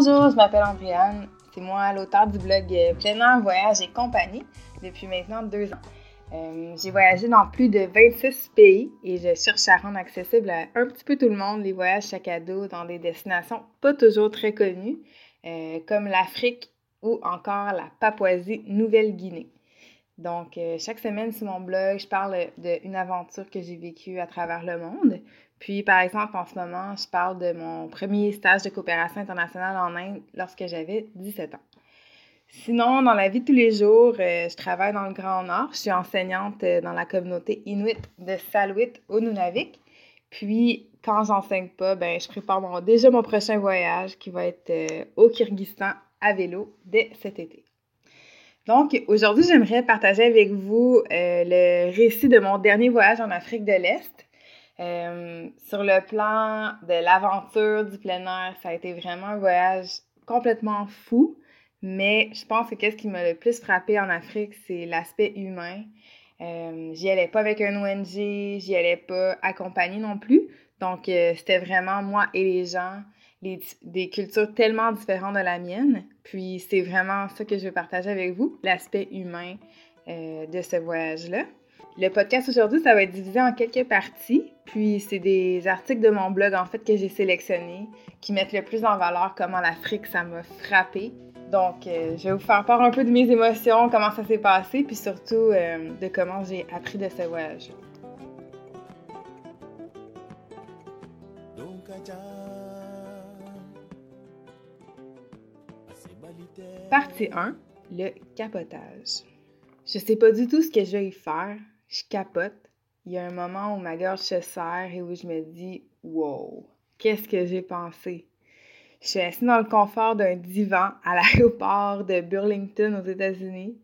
Bonjour, je m'appelle Andréane. C'est moi l'auteur du blog euh, Plein Air Voyage et Compagnie depuis maintenant deux ans. Euh, j'ai voyagé dans plus de 26 pays et je cherche à rendre accessible à un petit peu tout le monde les voyages sac à dans des destinations pas toujours très connues, euh, comme l'Afrique ou encore la Papouasie-Nouvelle-Guinée. Donc, chaque semaine sur mon blog, je parle d'une aventure que j'ai vécue à travers le monde. Puis, par exemple, en ce moment, je parle de mon premier stage de coopération internationale en Inde lorsque j'avais 17 ans. Sinon, dans la vie de tous les jours, euh, je travaille dans le Grand Nord. Je suis enseignante euh, dans la communauté Inuit de Saluit au Nunavik. Puis, quand j'enseigne pas, ben, je prépare déjà mon prochain voyage qui va être euh, au Kyrgyzstan à vélo dès cet été. Donc, aujourd'hui, j'aimerais partager avec vous le récit de mon dernier voyage en Afrique de l'Est. Euh, sur le plan de l'aventure du plein air, ça a été vraiment un voyage complètement fou. Mais je pense que qu'est-ce qui m'a le plus frappé en Afrique, c'est l'aspect humain. Euh, j'y allais pas avec un ONG, j'y allais pas accompagné non plus. Donc, euh, c'était vraiment moi et les gens, les, des cultures tellement différentes de la mienne. Puis, c'est vraiment ça que je veux partager avec vous, l'aspect humain de ce voyage-là. Le podcast aujourd'hui, ça va être divisé en quelques parties. Puis c'est des articles de mon blog en fait que j'ai sélectionnés qui mettent le plus en valeur comment l'Afrique ça m'a frappé. Donc euh, je vais vous faire part un peu de mes émotions, comment ça s'est passé, puis surtout euh, de comment j'ai appris de ce voyage. Partie 1, le capotage. Je sais pas du tout ce que je vais y faire, je capote. Il y a un moment où ma gorge se serre et où je me dis Wow, qu'est-ce que j'ai pensé? Je suis assise dans le confort d'un divan à l'aéroport de Burlington aux États-Unis.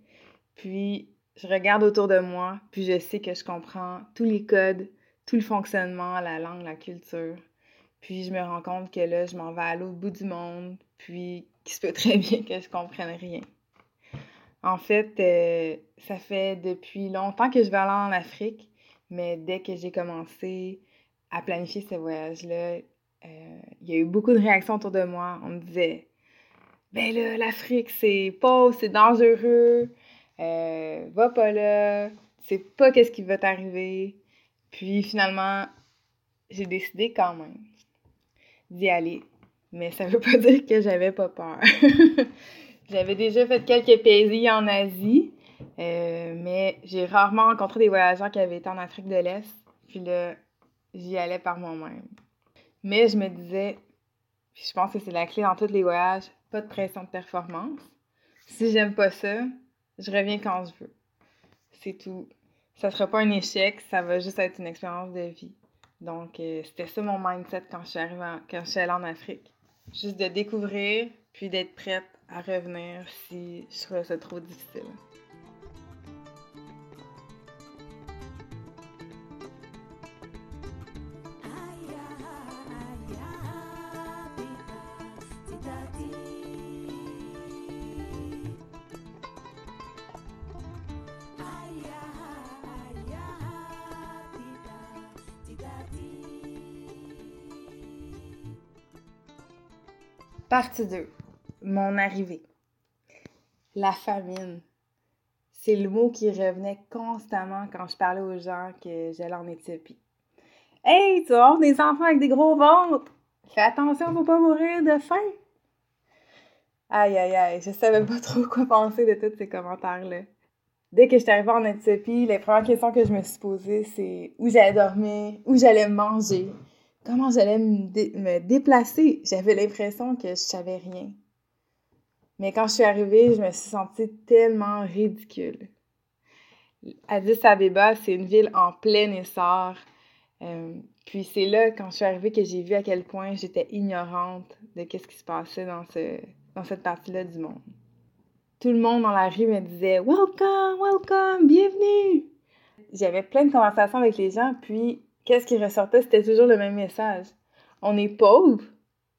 Puis je regarde autour de moi, puis je sais que je comprends tous les codes, tout le fonctionnement, la langue, la culture. Puis je me rends compte que là, je m'en vais à l'autre bout du monde, puis qu'il se peut très bien que je comprenne rien. En fait, euh, ça fait depuis longtemps que je vais aller en Afrique, mais dès que j'ai commencé à planifier ce voyage-là, euh, il y a eu beaucoup de réactions autour de moi. On me disait Ben là, l'Afrique, c'est pauvre, c'est dangereux, euh, va pas là, tu sais pas qu'est-ce qui va t'arriver. Puis finalement, j'ai décidé quand même d'y aller. Mais ça veut pas dire que j'avais pas peur. J'avais déjà fait quelques pays en Asie, euh, mais j'ai rarement rencontré des voyageurs qui avaient été en Afrique de l'Est. Puis là, j'y allais par moi-même. Mais je me disais, je pense que c'est la clé dans tous les voyages, pas de pression de performance. Si j'aime pas ça, je reviens quand je veux. C'est tout. Ça sera pas un échec, ça va juste être une expérience de vie. Donc, euh, c'était ça mon mindset quand je suis quand je suis allée en Afrique. Juste de découvrir, puis d'être prête à revenir si je trouvais ça trop difficile. Partie 2 mon arrivée. La famine. C'est le mot qui revenait constamment quand je parlais aux gens que j'allais en Éthiopie. Hey, tu vas des enfants avec des gros ventres! Fais attention pour pas mourir de faim! Aïe, aïe, aïe, je savais pas trop quoi penser de tous ces commentaires-là. Dès que j'étais arrivée en Éthiopie, les premières questions que je me suis posées, c'est où j'allais dormir, où j'allais manger, comment j'allais me, me déplacer. J'avais l'impression que je savais rien. Mais quand je suis arrivée, je me suis sentie tellement ridicule. Addis Abeba, c'est une ville en plein essor. Euh, puis c'est là, quand je suis arrivée, que j'ai vu à quel point j'étais ignorante de ce qui se passait dans, ce, dans cette partie-là du monde. Tout le monde dans la rue me disait Welcome, welcome, bienvenue. j'avais plein de conversations avec les gens, puis qu'est-ce qui ressortait? C'était toujours le même message. On est pauvre,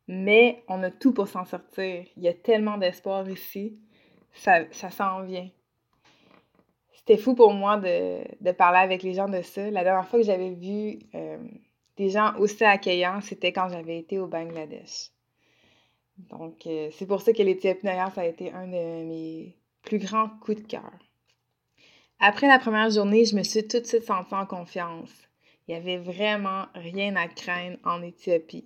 mais on a tout pour s'en sortir. Il y a tellement d'espoir ici. Ça, ça s'en vient. C'était fou pour moi de, parler avec les gens de ça. La dernière fois que j'avais vu euh, des gens aussi accueillants, c'était quand j'avais été au Bangladesh. Donc, euh, c'est pour ça que l'Éthiopie, ça a été un de mes plus grands coups de cœur. Après la première journée, je me suis tout de suite sentie en confiance. Il n'y avait vraiment rien à craindre en Éthiopie.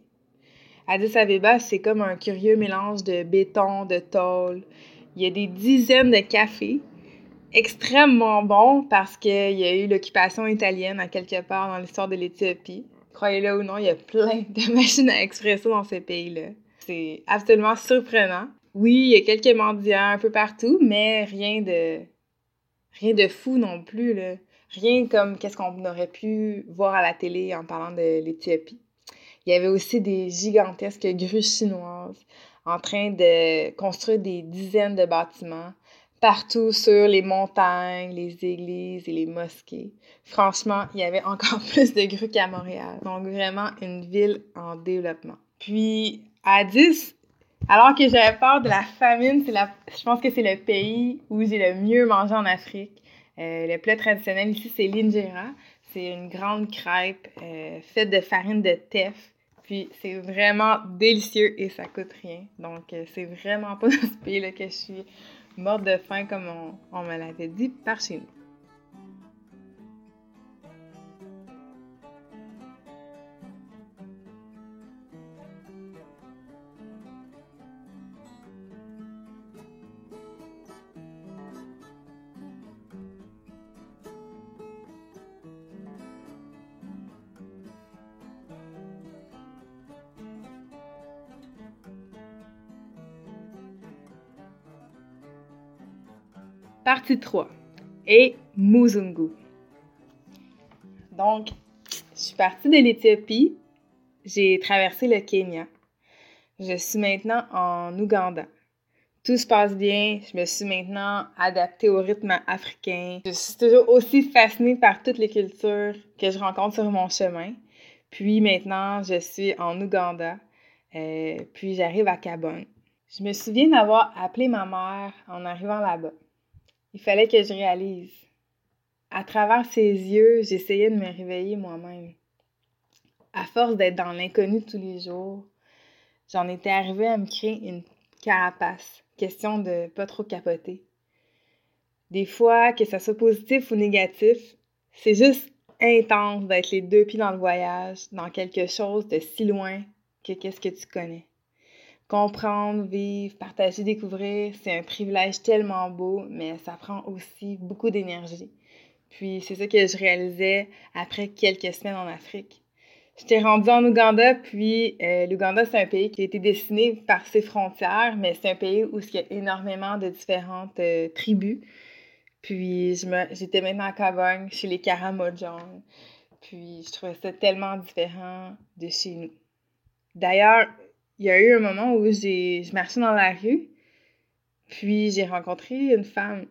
Addis Abeba, c'est comme un curieux mélange de béton, de tôle. Il y a des dizaines de cafés extrêmement bons parce qu'il y a eu l'occupation italienne à quelque part dans l'histoire de l'Éthiopie. Croyez-le ou non, il y a plein de machines à expresso dans ce pays-là. C'est absolument surprenant. Oui, il y a quelques mendiants un peu partout, mais rien de rien de fou non plus là. Rien comme qu'est-ce qu'on aurait pu voir à la télé en parlant de l'Éthiopie. Il y avait aussi des gigantesques grues chinoises en train de construire des dizaines de bâtiments partout sur les montagnes, les églises et les mosquées. Franchement, il y avait encore plus de grues qu'à Montréal. Donc vraiment une ville en développement. Puis à 10, alors que j'avais peur de la famine, la, je pense que c'est le pays où j'ai le mieux mangé en Afrique. Euh, le plat traditionnel ici, c'est l'injera. C'est une grande crêpe euh, faite de farine de teff. Puis c'est vraiment délicieux et ça coûte rien. Donc euh, c'est vraiment pas dans ce pays-là que je suis morte de faim comme on, on me l'avait dit par chez nous. Partie 3. Et Muzungu. Donc, je suis partie de l'Éthiopie, j'ai traversé le Kenya. Je suis maintenant en Ouganda. Tout se passe bien, je me suis maintenant adaptée au rythme africain. Je suis toujours aussi fascinée par toutes les cultures que je rencontre sur mon chemin. Puis maintenant, je suis en Ouganda, euh, puis j'arrive à Kabon. Je me souviens d'avoir appelé ma mère en arrivant là-bas. Il fallait que je réalise. À travers ses yeux, j'essayais de me réveiller moi-même. À force d'être dans l'inconnu tous les jours, j'en étais arrivée à me créer une carapace. Question de pas trop capoter. Des fois, que ça soit positif ou négatif, c'est juste intense d'être les deux pieds dans le voyage, dans quelque chose de si loin que qu'est-ce que tu connais comprendre, vivre, partager, découvrir, c'est un privilège tellement beau, mais ça prend aussi beaucoup d'énergie. Puis c'est ça que je réalisais après quelques semaines en Afrique. J'étais rendue en Ouganda, puis euh, l'Ouganda, c'est un pays qui a été dessiné par ses frontières, mais c'est un pays où il y a énormément de différentes euh, tribus. Puis j'étais maintenant à Kabogne, chez les Karamojong. Puis je trouvais ça tellement différent de chez nous. D'ailleurs, il y a eu un moment où j'ai, je marchais dans la rue, puis j'ai rencontré une femme.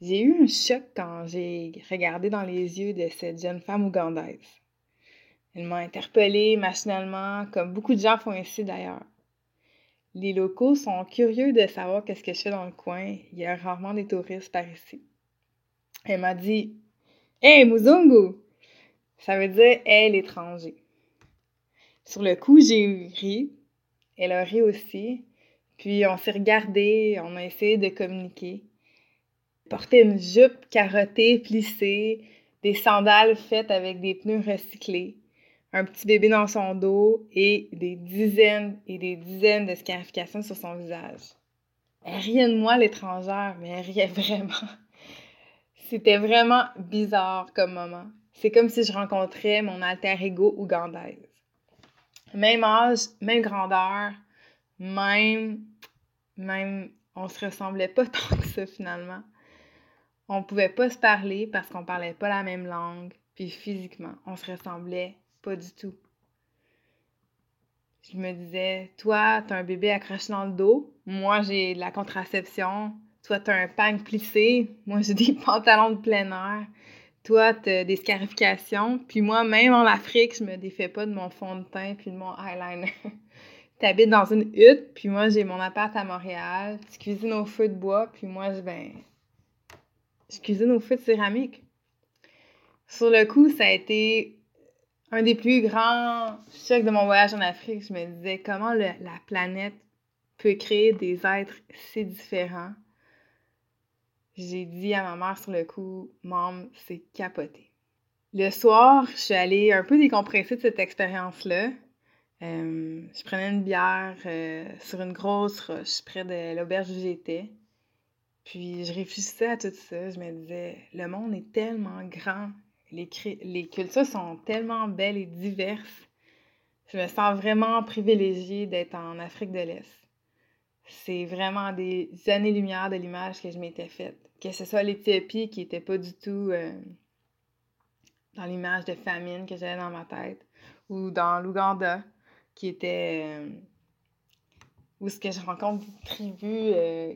J'ai eu un choc quand j'ai regardé dans les yeux de cette jeune femme ougandaise. Elle m'a interpellée machinalement, comme beaucoup de gens font ici d'ailleurs. Les locaux sont curieux de savoir qu'est-ce que je fais dans le coin. Il y a rarement des touristes par ici. Elle m'a dit Hey, Muzungu! Ça veut dire Hey, l'étranger. Sur le coup, j'ai ri, elle a ri aussi. Puis on s'est regardé, on a essayé de communiquer. Porter une jupe carottée, plissée, des sandales faites avec des pneus recyclés, un petit bébé dans son dos et des dizaines et des dizaines de scarifications sur son visage. Elle riait de moi, l'étrangère, mais elle riait vraiment. C'était vraiment bizarre comme moment. C'est comme si je rencontrais mon alter ego ougandaise. Même âge, même grandeur, même, même, on se ressemblait pas tant que ça finalement. On pouvait pas se parler parce qu'on parlait pas la même langue, puis physiquement, on se ressemblait pas du tout. Je me disais, toi, t'as un bébé accroché dans le dos, moi j'ai de la contraception, toi t'as un pagne plissé, moi j'ai des pantalons de plein air, toi, t'as des scarifications, puis moi, même en Afrique, je me défais pas de mon fond de teint puis de mon eyeliner. T'habites dans une hutte, puis moi, j'ai mon appart à Montréal. Tu cuisines au feu de bois, puis moi, je, ben, je cuisine au feu de céramique. Sur le coup, ça a été un des plus grands chocs de mon voyage en Afrique. Je me disais comment la planète peut créer des êtres si différents? J'ai dit à ma mère sur le coup, Maman, c'est capoté. Le soir, je suis allée un peu décompresser de cette expérience-là. Euh, je prenais une bière euh, sur une grosse roche près de l'auberge où j'étais. Puis je réfléchissais à tout ça. Je me disais, le monde est tellement grand. Les, les cultures sont tellement belles et diverses. Je me sens vraiment privilégiée d'être en Afrique de l'Est c'est vraiment des années-lumière de l'image que je m'étais faite. Que ce soit l'Éthiopie qui était pas du tout euh, dans l'image de famine que j'avais dans ma tête, ou dans l'Ouganda, qui était euh, où ce que je rencontre des tribus euh,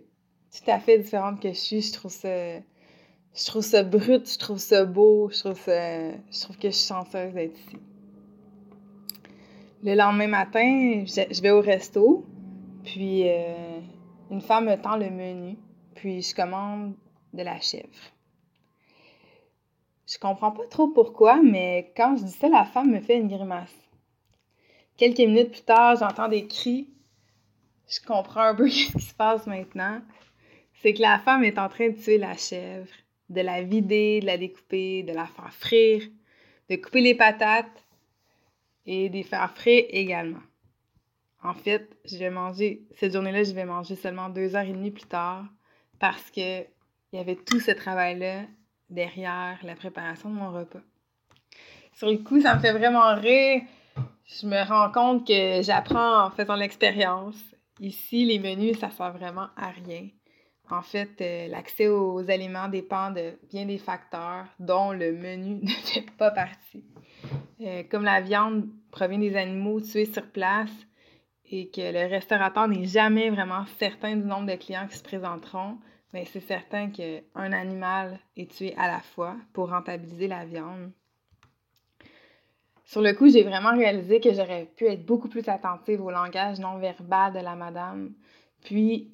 tout à fait différentes que je suis. Je trouve ça, je trouve ça brut, je trouve ça beau, je trouve ça, je trouve que je suis chanceuse d'être ici. Le lendemain matin, je vais au resto, puis, euh, une femme me tend le menu, puis je commande de la chèvre. Je comprends pas trop pourquoi, mais quand je dis ça, la femme me fait une grimace. Quelques minutes plus tard, j'entends des cris. Je comprends un peu ce qui se passe maintenant. C'est que la femme est en train de tuer la chèvre, de la vider, de la découper, de la faire frire, de couper les patates et de les faire frire également. En fait, je vais manger, cette journée-là, je vais manger seulement deux heures et demie plus tard parce que il y avait tout ce travail-là derrière la préparation de mon repas. Sur le coup, ça me fait vraiment rire. Je me rends compte que j'apprends en faisant l'expérience. Ici, les menus, ça sert vraiment à rien. En fait, euh, l'accès aux aliments dépend de bien des facteurs dont le menu ne fait pas partie. Euh, comme la viande provient des animaux tués sur place, et que le restaurateur n'est jamais vraiment certain du nombre de clients qui se présenteront, mais c'est certain qu'un animal est tué à la fois pour rentabiliser la viande. Sur le coup, j'ai vraiment réalisé que j'aurais pu être beaucoup plus attentive au langage non verbal de la madame. Puis,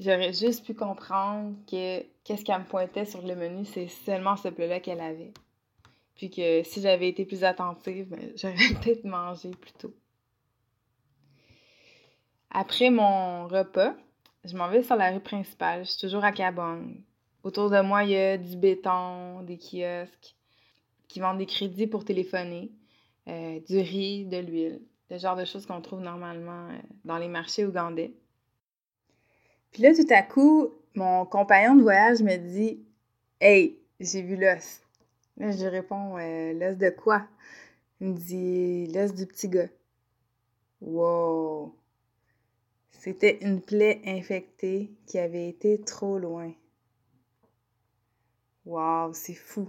j'aurais juste pu comprendre que qu'est-ce qu'elle me pointait sur le menu, c'est seulement ce plat-là qu'elle avait. Puis que si j'avais été plus attentive, ben, j'aurais peut-être mangé plus tôt. Après mon repas, je m'en vais sur la rue principale. Je suis toujours à Cabong. Autour de moi, il y a du béton, des kiosques qui vendent des crédits pour téléphoner, euh, du riz, de l'huile, le genre de choses qu'on trouve normalement euh, dans les marchés ougandais. Puis là, tout à coup, mon compagnon de voyage me dit Hey, j'ai vu l'os. Là, je lui réponds euh, L'os de quoi Il me dit L'os du petit gars. Wow c'était une plaie infectée qui avait été trop loin. Waouh, c'est fou.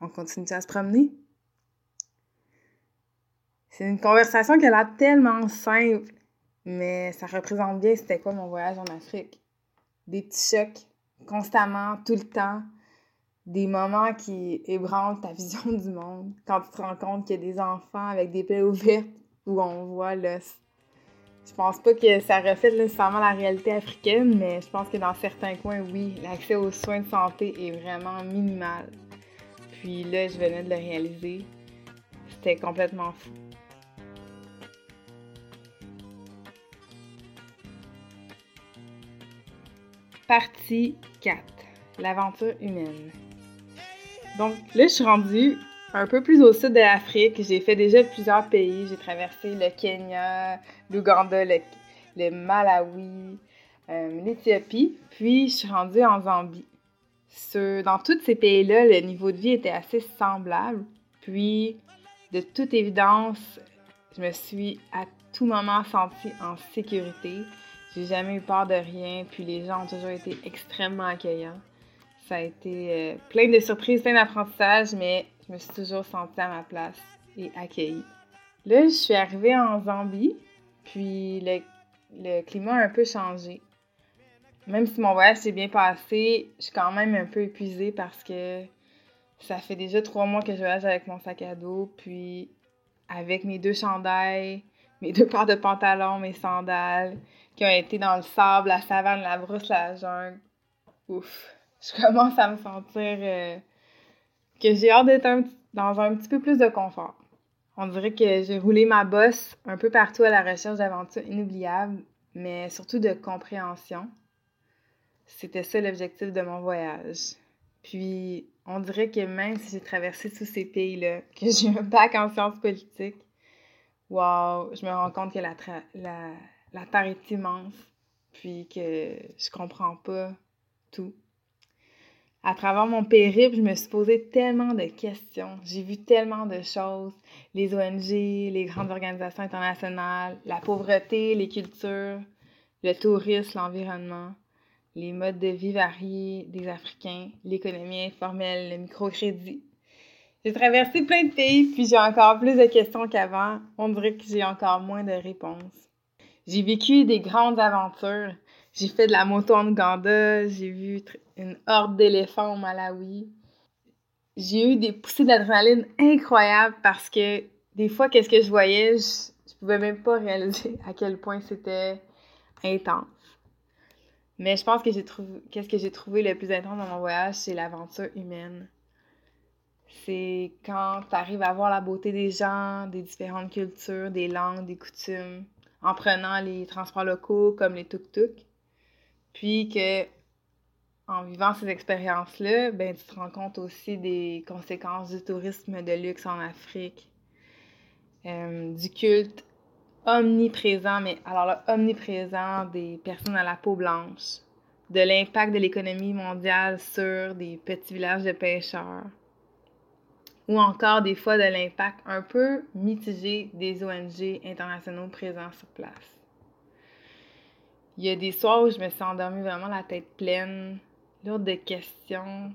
On continue à se promener? C'est une conversation qui a l'air tellement simple, mais ça représente bien c'était quoi mon voyage en Afrique. Des petits chocs constamment, tout le temps, des moments qui ébranlent ta vision du monde. Quand tu te rends compte qu'il y a des enfants avec des plaies ouvertes où on voit l'os je pense pas que ça reflète nécessairement la réalité africaine, mais je pense que dans certains coins, oui, l'accès aux soins de santé est vraiment minimal. Puis là, je venais de le réaliser. C'était complètement fou. Partie 4. L'aventure humaine. Donc là, je suis rendue un peu plus au sud de l'Afrique. J'ai fait déjà plusieurs pays. J'ai traversé le Kenya, l'Ouganda, le, Malawi, euh, l'Éthiopie. Puis, je suis rendue en Zambie. dans tous ces pays-là, le niveau de vie était assez semblable. Puis, de toute évidence, je me suis à tout moment sentie en sécurité. J'ai jamais eu peur de rien. Puis, les gens ont toujours été extrêmement accueillants. Ça a été euh, plein de surprises, plein d'apprentissages, mais je me suis toujours sentie à ma place et accueillie. Là, je suis arrivée en Zambie, puis le, climat a un peu changé. Même si mon voyage s'est bien passé, je suis quand même un peu épuisée parce que Ça fait déjà trois mois que je voyage avec mon sac à dos, puis avec mes deux chandails, mes deux paires de pantalons, mes sandales, qui ont été dans le sable, la savane, la brousse, la jungle. Ouf, je commence à me sentir euh, que j'ai hâte d'être dans un petit peu plus de confort. On dirait que j'ai roulé ma bosse un peu partout à la recherche d'aventures inoubliables, mais surtout de compréhension. C'était ça l'objectif de mon voyage. Puis, on dirait que même si j'ai traversé tous ces pays-là, que j'ai un bac en sciences politiques, wow, je me rends compte que la, la, la Terre est immense, puis que je comprends pas tout. À travers mon périple, je me suis posé tellement de questions. J'ai vu tellement de choses. Les ONG, les grandes organisations internationales, la pauvreté, les cultures, le tourisme, l'environnement, les modes de vie variés des Africains, l'économie informelle, le microcrédit. J'ai traversé plein de pays, puis j'ai encore plus de questions qu'avant. On dirait que j'ai encore moins de réponses. J'ai vécu des grandes aventures. J'ai fait de la moto en Ouganda, j'ai vu une horde d'éléphants au Malawi. J'ai eu des poussées d'adrénaline incroyables parce que des fois, qu'est-ce que je voyais, je, je pouvais même pas réaliser à quel point c'était intense. Mais je pense que j'ai trouvé qu'est-ce que j'ai trouvé le plus intense dans mon voyage, c'est l'aventure humaine. C'est quand tu arrives à voir la beauté des gens, des différentes cultures, des langues, des coutumes, en prenant les transports locaux comme les tuk-tuk. Puis que en vivant ces expériences-là, ben, tu te rends compte aussi des conséquences du tourisme de luxe en Afrique, euh, du culte omniprésent, mais alors là, omniprésent des personnes à la peau blanche, de l'impact de l'économie mondiale sur des petits villages de pêcheurs, ou encore des fois de l'impact un peu mitigé des ONG internationaux présents sur place. Il y a des soirs où je me suis endormie vraiment la tête pleine, lourde de questions,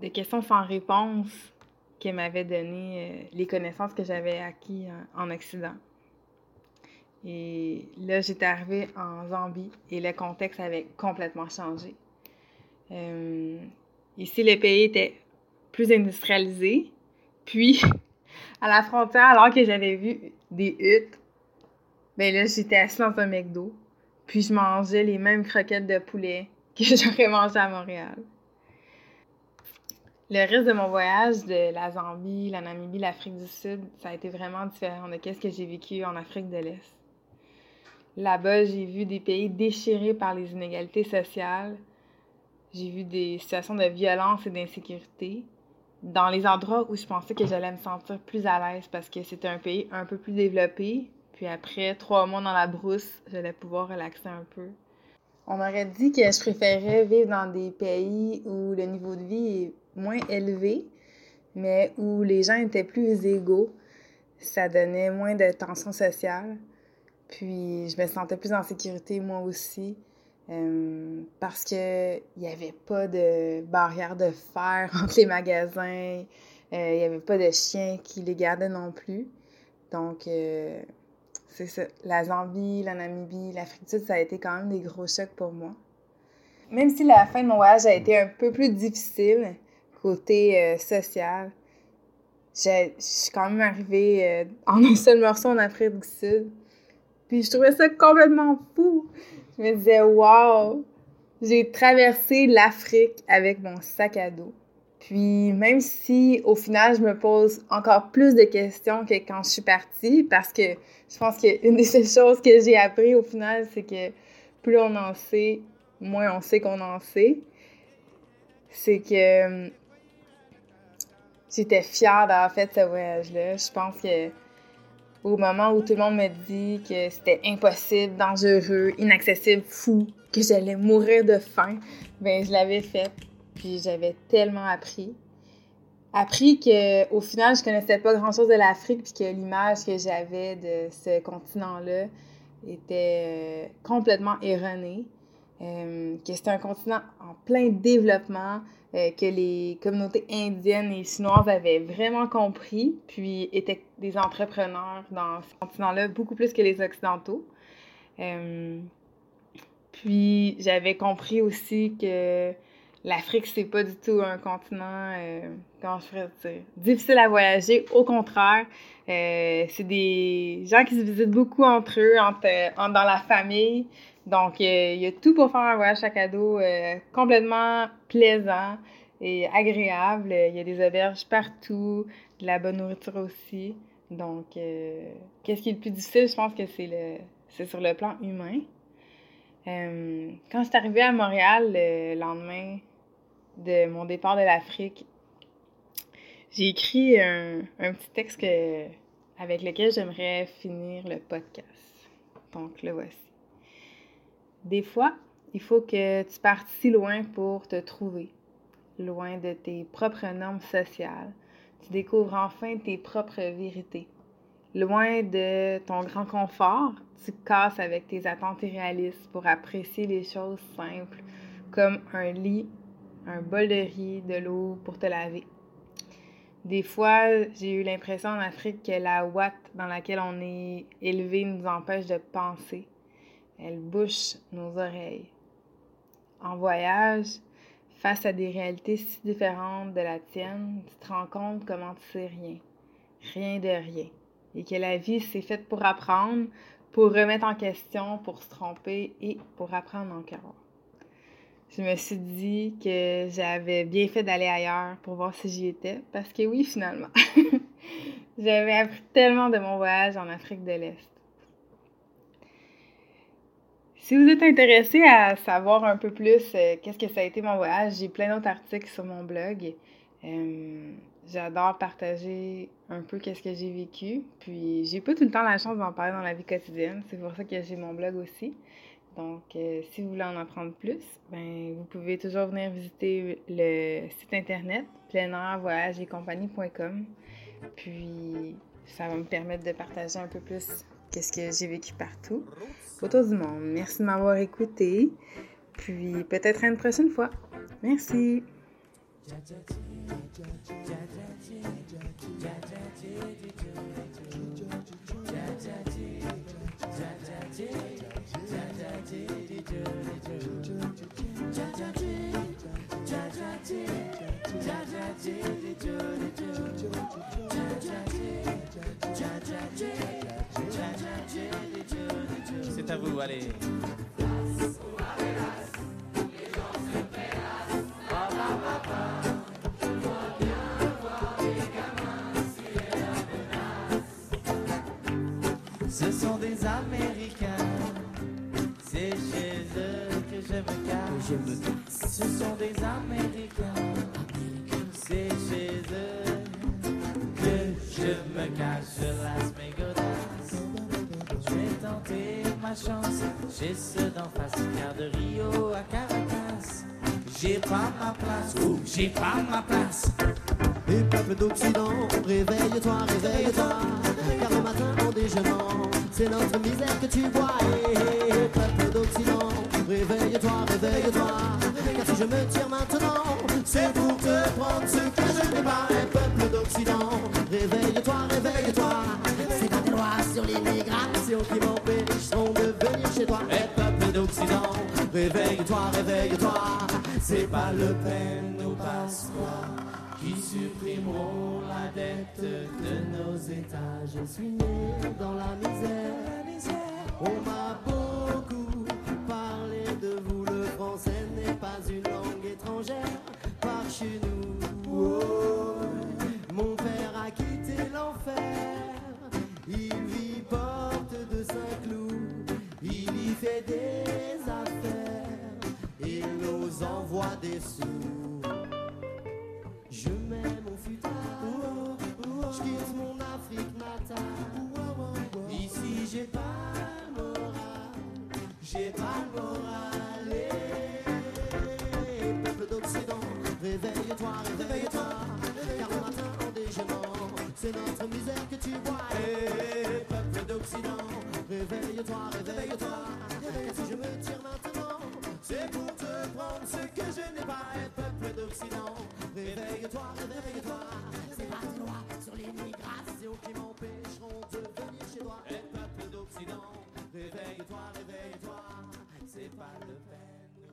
de questions sans réponse qui m'avaient donné euh, les connaissances que j'avais acquises en, Occident. Et là, j'étais arrivée en Zambie et le contexte avait complètement changé. Euh, ici, le pays était plus industrialisé. Puis, à la frontière, alors que j'avais vu des huttes, ben là, j'étais assise dans un McDo. Puis, je mangeais les mêmes croquettes de poulet que j'aurais mangé à Montréal. Le reste de mon voyage de la Zambie, la Namibie, l'Afrique du Sud, ça a été vraiment différent de ce que j'ai vécu en Afrique de l'Est. Là-bas, j'ai vu des pays déchirés par les inégalités sociales. J'ai vu des situations de violence et d'insécurité dans les endroits où je pensais que j'allais me sentir plus à l'aise parce que c'était un pays un peu plus développé. Puis après trois mois dans la brousse, j'allais pouvoir relaxer un peu. On m'aurait dit que je préférais vivre dans des pays où le niveau de vie est moins élevé, mais où les gens étaient plus égaux. Ça donnait moins de tension sociale. Puis je me sentais plus en sécurité moi aussi. Euh, parce qu'il n'y avait pas de barrière de fer entre les magasins, il euh, n'y avait pas de chiens qui les gardaient non plus. Donc, euh, La Zambie, la Namibie, l'Afrique du Sud, ça a été quand même des gros chocs pour moi. Même si la fin de mon voyage a été un peu plus difficile côté social, je suis quand même arrivée en un seul morceau en Afrique du Sud. Puis je trouvais ça complètement fou. Je me disais, wow, j'ai traversé l'Afrique avec mon sac à dos. Puis même si au final, je me pose encore plus de questions que quand je suis partie, parce que je pense qu'une des choses que j'ai appris au final, c'est que plus on en sait, moins on sait qu'on en sait. C'est que hum, j'étais fière d'avoir fait ce voyage-là. Je pense que au moment où tout le monde me dit que c'était impossible, dangereux, inaccessible, fou, que j'allais mourir de faim, ben je l'avais fait. Puis j'avais tellement appris. Appris que au final, je connaissais pas grand-chose de l'Afrique puis que l'image que j'avais de ce continent-là était euh, complètement erronée. Euh, que c'était un continent en plein développement, euh, que les communautés indiennes et chinoises avaient vraiment compris, puis étaient des entrepreneurs dans ce continent-là, beaucoup plus que les Occidentaux. Euh, puis j'avais compris aussi que l'Afrique, c'est pas du tout un continent, euh, difficile à voyager. Au contraire, euh, c'est des gens qui se visitent beaucoup entre eux, entre, dans la famille. Donc, il y a tout pour faire un voyage à cadeau complètement plaisant et agréable. Il y a des auberges partout, de la bonne nourriture aussi. Donc, qu'est-ce qui est le plus difficile? Je pense que c'est le c'est sur le plan humain. Euh, quand je suis arrivée à Montréal le lendemain de mon départ de l'Afrique, j'ai écrit un, petit texte que, avec lequel j'aimerais finir le podcast. Donc le voici. Des fois, il faut que tu partes si loin pour te trouver, loin de tes propres normes sociales. Tu découvres enfin tes propres vérités. Loin de ton grand confort, tu casses avec tes attentes irréalistes pour apprécier les choses simples comme un lit, un bol de riz, de l'eau pour te laver. Des fois, j'ai eu l'impression en Afrique que la ouate dans laquelle on est élevé nous empêche de penser. Elle bouche nos oreilles. En voyage, face à des réalités si différentes de la tienne, tu te rends compte comment tu sais rien. Rien de rien et que la vie, c'est faite pour apprendre, pour remettre en question, pour se tromper et pour apprendre encore. Je me suis dit que j'avais bien fait d'aller ailleurs pour voir si j'y étais, parce que oui, finalement, j'avais appris tellement de mon voyage en Afrique de l'Est. Si vous êtes intéressé à savoir un peu plus euh, qu'est-ce que ça a été mon voyage, j'ai plein d'autres articles sur mon blog. Euh, j'adore partager un peu qu'est-ce que j'ai vécu. Puis j'ai pas tout le temps la chance d'en parler dans la vie quotidienne. C'est pour ça que j'ai mon blog aussi. Donc, euh, si vous voulez en apprendre plus, ben, vous pouvez toujours venir visiter le site internet pleinairvoyageetcompagnie.com. Puis, ça va me permettre de partager un peu plus qu'est-ce que j'ai vécu partout autour du monde. Merci de m'avoir écouté. Puis, peut-être à une prochaine fois. Merci. C'est à vous, allez. Sont des Américains, c'est chez eux que je me cache. Ce sont des Américains, c'est chez eux que je me cache. Las Mégodas, je vais tenter ma chance. Chez ceux d'en face, car de Rio à Caracas, j'ai pas ma place, j'ai pas ma place. Et peuple d'Occident, que tu vois. Et peuple d'Occident, réveille-toi, réveille-toi, car si je me tire maintenant, c'est pour te prendre ce que je n'ai pas. Peuple d'Occident, réveille-toi, réveille-toi, c'est tes lois sur l'immigration qui m'empêcheront de venir chez toi. Et peuple d'Occident, réveille-toi, réveille-toi, c'est pas le peine ou passe-quoi qui supprimeront la dette de nos États. Je suis né dans la misère. On m'a beaucoup parlé de vous. Le français n'est pas une langue étrangère par chez nous. Oh, mon père a quitté l'enfer. Il vit porte de Saint-Cloud. Il y fait des affaires. Il nous envoie des sous. Je mets mon futard, je quitte mon Afrique natale. Ici j'ai pas le moral, j'ai pas le moral. Et peuple d'Occident, réveille-toi, réveille-toi, car le matin en déjeunant, c'est notre misère que tu vois. Et peuple d'Occident, réveille-toi, réveille-toi, car si je me tire maintenant, c'est pour te prendre ce que je n'ai pas. Et peuple d'Occident, Réveille-toi, réveille-toi, c'est pas une loi sur l'immigration qui m'empêcheront de venir chez toi. Et peuple d'Occident, réveille-toi, réveille-toi, c'est pas Le Pen ou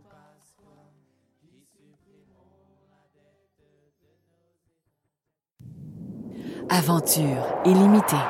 qui supprimeront la dette de nos États. Aventure illimitée.